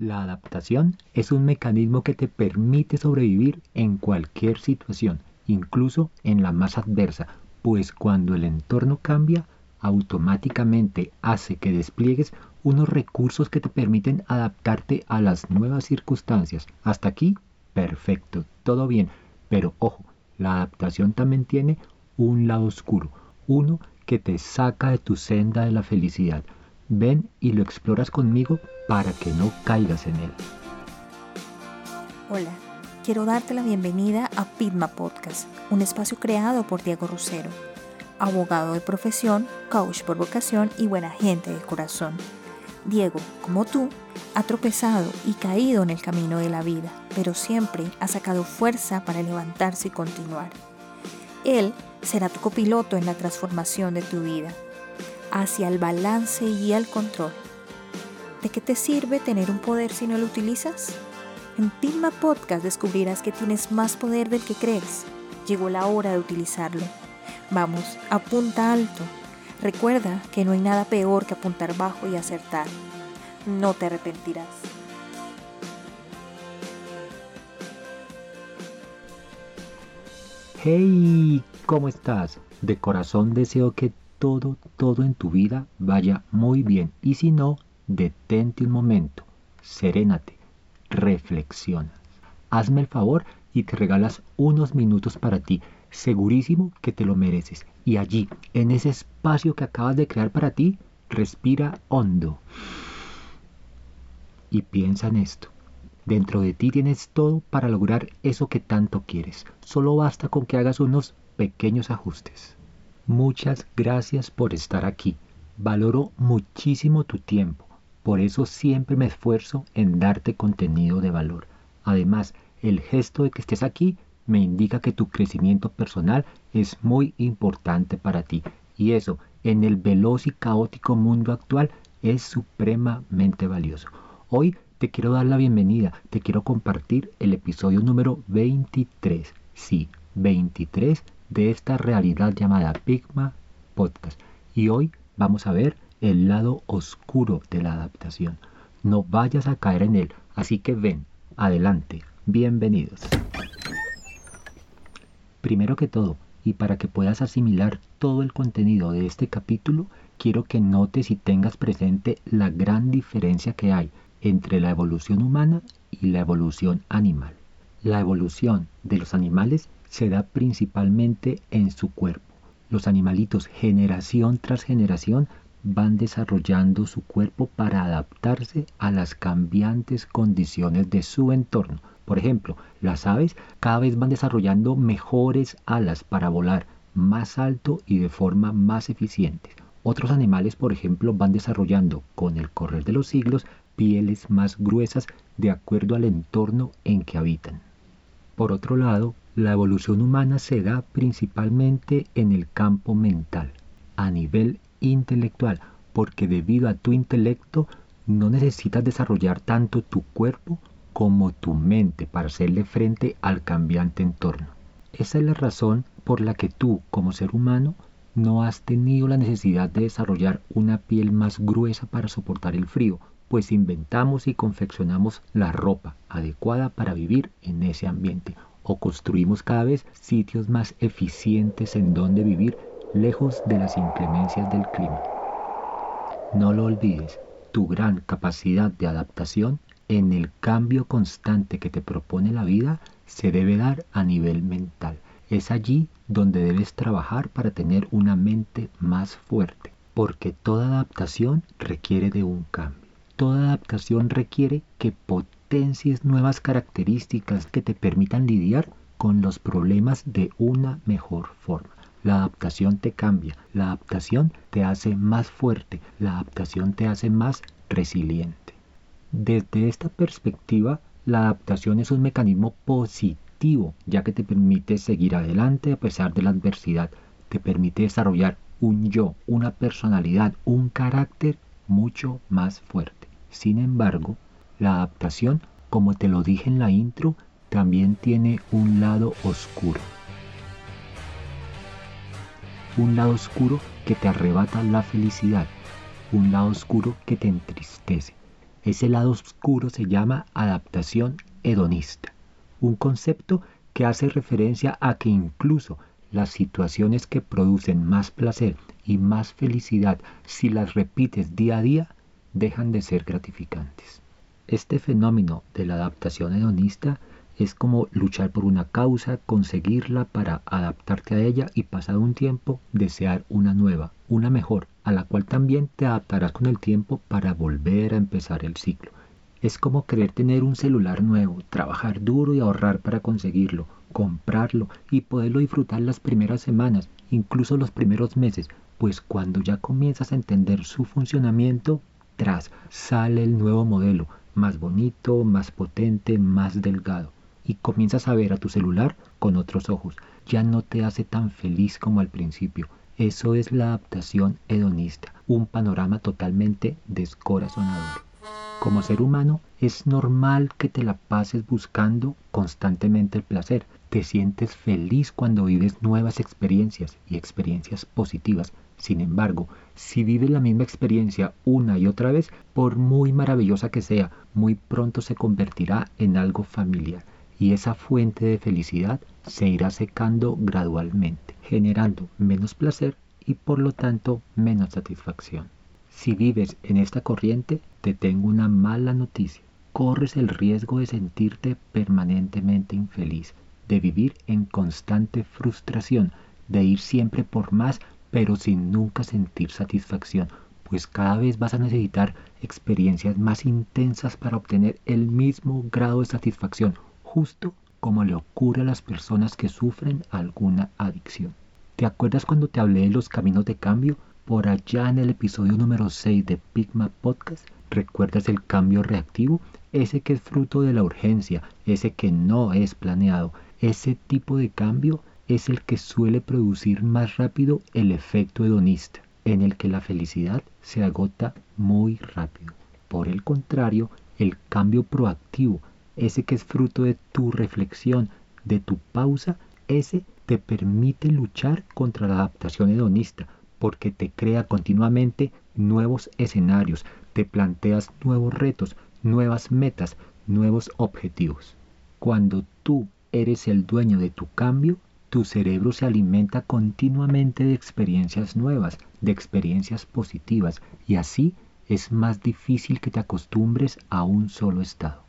La adaptación es un mecanismo que te permite sobrevivir en cualquier situación, incluso en la más adversa, pues cuando el entorno cambia, automáticamente hace que despliegues unos recursos que te permiten adaptarte a las nuevas circunstancias. Hasta aquí, perfecto, todo bien. Pero ojo, la adaptación también tiene un lado oscuro, uno que te saca de tu senda de la felicidad. Ven y lo exploras conmigo para que no caigas en él. Hola, quiero darte la bienvenida a Pitma Podcast, un espacio creado por Diego Rosero, abogado de profesión, coach por vocación y buena gente de corazón. Diego, como tú, ha tropezado y caído en el camino de la vida, pero siempre ha sacado fuerza para levantarse y continuar. Él será tu copiloto en la transformación de tu vida, hacia el balance y el control. ¿De qué te sirve tener un poder si no lo utilizas? En Pilma Podcast descubrirás que tienes más poder del que crees. Llegó la hora de utilizarlo. Vamos, apunta alto Recuerda que no hay nada peor que apuntar bajo y acertar. No te arrepentirás. Hey, ¿cómo estás? De corazón deseo que todo, todo en tu vida vaya muy bien. Y si no, detente un momento, serénate, reflexiona. Hazme el favor y te regalas unos minutos para ti. Segurísimo que te lo mereces. Y allí, en ese espacio que acabas de crear para ti, respira hondo. Y piensa en esto. Dentro de ti tienes todo para lograr eso que tanto quieres. Solo basta con que hagas unos pequeños ajustes. Muchas gracias por estar aquí. Valoro muchísimo tu tiempo. Por eso siempre me esfuerzo en darte contenido de valor. Además, el gesto de que estés aquí me indica que tu crecimiento personal es muy importante para ti. Y eso, en el veloz y caótico mundo actual, es supremamente valioso. Hoy te quiero dar la bienvenida, te quiero compartir el episodio número 23. Sí, 23 de esta realidad llamada Pigma Podcast. Y hoy vamos a ver el lado oscuro de la adaptación. No vayas a caer en él, así que ven, adelante, bienvenidos. Primero que todo, y para que puedas asimilar todo el contenido de este capítulo, quiero que notes y tengas presente la gran diferencia que hay entre la evolución humana y la evolución animal. La evolución de los animales se da principalmente en su cuerpo. Los animalitos generación tras generación van desarrollando su cuerpo para adaptarse a las cambiantes condiciones de su entorno por ejemplo, las aves cada vez van desarrollando mejores alas para volar más alto y de forma más eficiente. Otros animales, por ejemplo, van desarrollando con el correr de los siglos pieles más gruesas de acuerdo al entorno en que habitan. Por otro lado, la evolución humana se da principalmente en el campo mental, a nivel intelectual, porque debido a tu intelecto no necesitas desarrollar tanto tu cuerpo como tu mente para hacerle frente al cambiante entorno. Esa es la razón por la que tú, como ser humano, no has tenido la necesidad de desarrollar una piel más gruesa para soportar el frío, pues inventamos y confeccionamos la ropa adecuada para vivir en ese ambiente o construimos cada vez sitios más eficientes en donde vivir lejos de las inclemencias del clima. No lo olvides, tu gran capacidad de adaptación en el cambio constante que te propone la vida se debe dar a nivel mental. Es allí donde debes trabajar para tener una mente más fuerte, porque toda adaptación requiere de un cambio. Toda adaptación requiere que nuevas características que te permitan lidiar con los problemas de una mejor forma. La adaptación te cambia, la adaptación te hace más fuerte, la adaptación te hace más resiliente. Desde esta perspectiva, la adaptación es un mecanismo positivo, ya que te permite seguir adelante a pesar de la adversidad, te permite desarrollar un yo, una personalidad, un carácter mucho más fuerte. Sin embargo, la adaptación, como te lo dije en la intro, también tiene un lado oscuro. Un lado oscuro que te arrebata la felicidad, un lado oscuro que te entristece Ese lado oscuro se llama adaptación hedonista, un concepto que hace referencia a que incluso las situaciones que producen más placer y más felicidad si las repites día a día dejan de ser gratificantes. Este fenómeno de la adaptación hedonista es como luchar por una causa, conseguirla para adaptarte a ella y pasado un tiempo desear una nueva, una mejor, a la cual también te adaptarás con el tiempo para volver a empezar el ciclo. Es como querer tener un celular nuevo, trabajar duro y ahorrar para conseguirlo, comprarlo y poderlo disfrutar las primeras semanas, incluso los primeros meses, pues cuando ya comienzas a entender su funcionamiento, tras sale el nuevo modelo, más bonito, más potente, más delgado y comienzas a ver a tu celular con otros ojos. Ya no te hace tan feliz como al principio. Eso es la adaptación hedonista, un panorama totalmente descorazonador. Como ser humano, es normal que te la pases buscando constantemente el placer. Te sientes feliz cuando vives nuevas experiencias y experiencias positivas. Sin embargo, si vives la misma experiencia una y otra vez, por muy maravillosa que sea, muy pronto se convertirá en algo familiar y esa fuente de felicidad se irá secando gradualmente, generando menos placer y por lo tanto menos satisfacción. Si vives en esta corriente, te tengo una mala noticia. Corres el riesgo de sentirte permanentemente infeliz, de vivir en constante frustración, de ir siempre por más, pero sin nunca sentir satisfacción, pues cada vez vas a necesitar experiencias más intensas para obtener el mismo grado de satisfacción justo como le ocurre a las personas que sufren alguna adicción. ¿Te acuerdas cuando te hablé de los caminos de cambio? Por allá en el episodio número 6 de Pigma Podcast, ¿recuerdas el cambio reactivo? Ese que es fruto de la urgencia, ese que no es planeado. Ese tipo de cambio es el que suele producir más rápido el efecto hedonista, en el que la felicidad se agota muy rápido. Por el contrario, el cambio proactivo ese que es fruto de tu reflexión, de tu pausa, ese te permite luchar contra la adaptación hedonista, porque te crea continuamente nuevos escenarios, te planteas nuevos retos, nuevas metas, nuevos objetivos. Cuando tú eres el dueño de tu cambio, tu cerebro se alimenta continuamente de experiencias nuevas, de experiencias positivas, y así es más difícil que te acostumbres a un solo estado.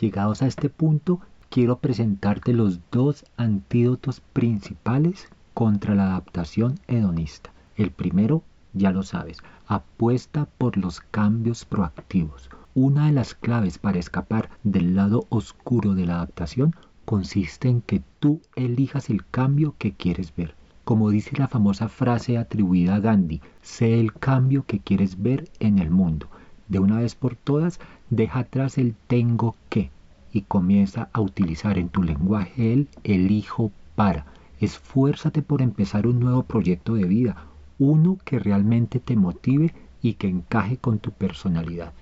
Llegados a este punto, quiero presentarte los dos antídotos principales contra la adaptación hedonista. El primero, ya lo sabes, apuesta por los cambios proactivos. Una de las claves para escapar del lado oscuro de la adaptación consiste en que tú elijas el cambio que quieres ver. Como dice la famosa frase atribuida a Gandhi, sé el cambio que quieres ver en el mundo. De una vez por todas, deja atrás el tengo que y comienza a utilizar en tu lenguaje el elijo para. Esfuérzate por empezar un nuevo proyecto de vida, uno que realmente te motive y que encaje con tu personalidad.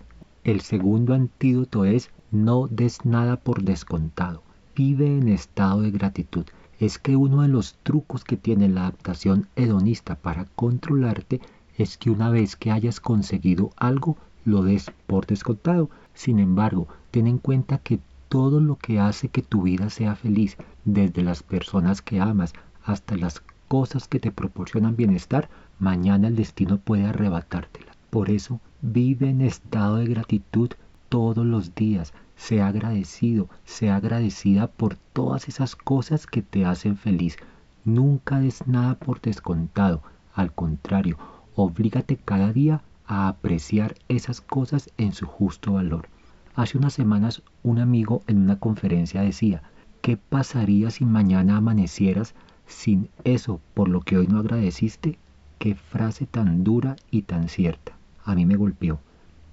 El segundo antídoto es no des nada por descontado. Vive en estado de gratitud. Es que uno de los trucos que tiene la adaptación hedonista para controlarte es que una vez que hayas conseguido algo, lo des por descontado. Sin embargo, ten en cuenta que todo lo que hace que tu vida sea feliz, desde las personas que amas hasta las cosas que te proporcionan bienestar, mañana el destino puede arrebatártela. Por eso, vive en estado de gratitud todos los días. Sea agradecido, sea agradecida por todas esas cosas que te hacen feliz. Nunca des nada por descontado. Al contrario, oblígate cada día a apreciar esas cosas en su justo valor. Hace unas semanas un amigo en una conferencia decía, ¿qué pasaría si mañana amanecieras sin eso por lo que hoy no agradeciste? Qué frase tan dura y tan cierta. A mí me golpeó.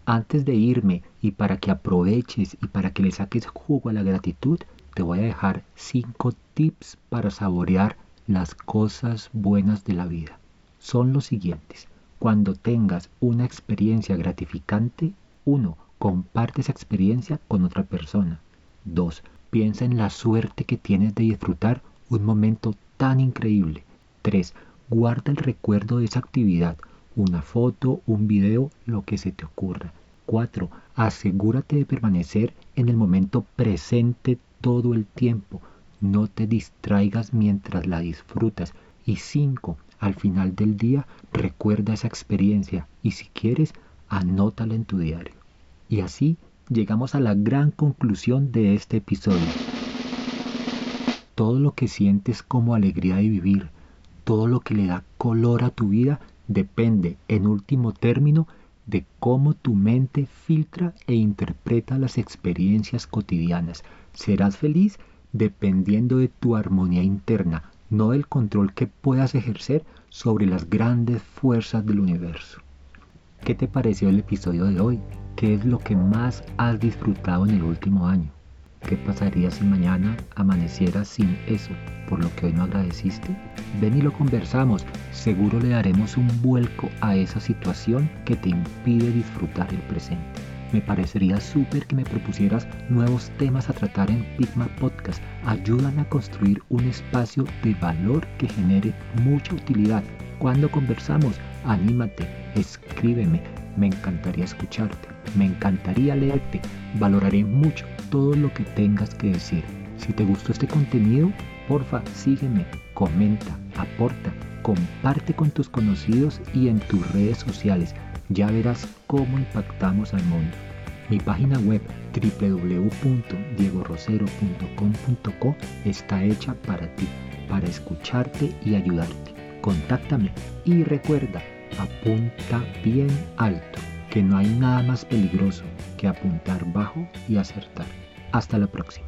Antes de irme y para que aproveches y para que le saques jugo a la gratitud, te voy a dejar cinco tips para saborear las cosas buenas de la vida. Son los siguientes. Cuando tengas una experiencia gratificante, 1. Comparte esa experiencia con otra persona. 2. Piensa en la suerte que tienes de disfrutar un momento tan increíble. 3. Guarda el recuerdo de esa actividad, una foto, un video, lo que se te ocurra. 4. Asegúrate de permanecer en el momento presente todo el tiempo. No te distraigas mientras la disfrutas. Y 5. Al final del día, recuerda esa experiencia y si quieres, anótala en tu diario. Y así llegamos a la gran conclusión de este episodio. Todo lo que sientes como alegría de vivir, todo lo que le da color a tu vida, depende, en último término, de cómo tu mente filtra e interpreta las experiencias cotidianas. Serás feliz dependiendo de tu armonía interna, no del control que puedas ejercer sobre las grandes fuerzas del universo. ¿Qué te pareció el episodio de hoy? ¿Qué es lo que más has disfrutado en el último año? ¿Qué pasaría si mañana amaneciera sin eso, por lo que hoy no agradeciste? Ven y lo conversamos, seguro le daremos un vuelco a esa situación que te impide disfrutar el presente. Me parecería súper que me propusieras nuevos temas a tratar en Pigma Podcast. Ayúdame a construir un espacio de valor que genere mucha utilidad. Cuando conversamos, anímate, escríbeme. Me encantaría escucharte, me encantaría leerte. Valoraré mucho todo lo que tengas que decir. Si te gustó este contenido, porfa, sígueme, comenta, aporta, comparte con tus conocidos y en tus redes sociales. Ya verás cómo impactamos al mundo. Mi página web www.diegorosero.com.co está hecha para ti, para escucharte y ayudarte. Contáctame y recuerda, apunta bien alto, que no hay nada más peligroso que apuntar bajo y acertar. Hasta la próxima.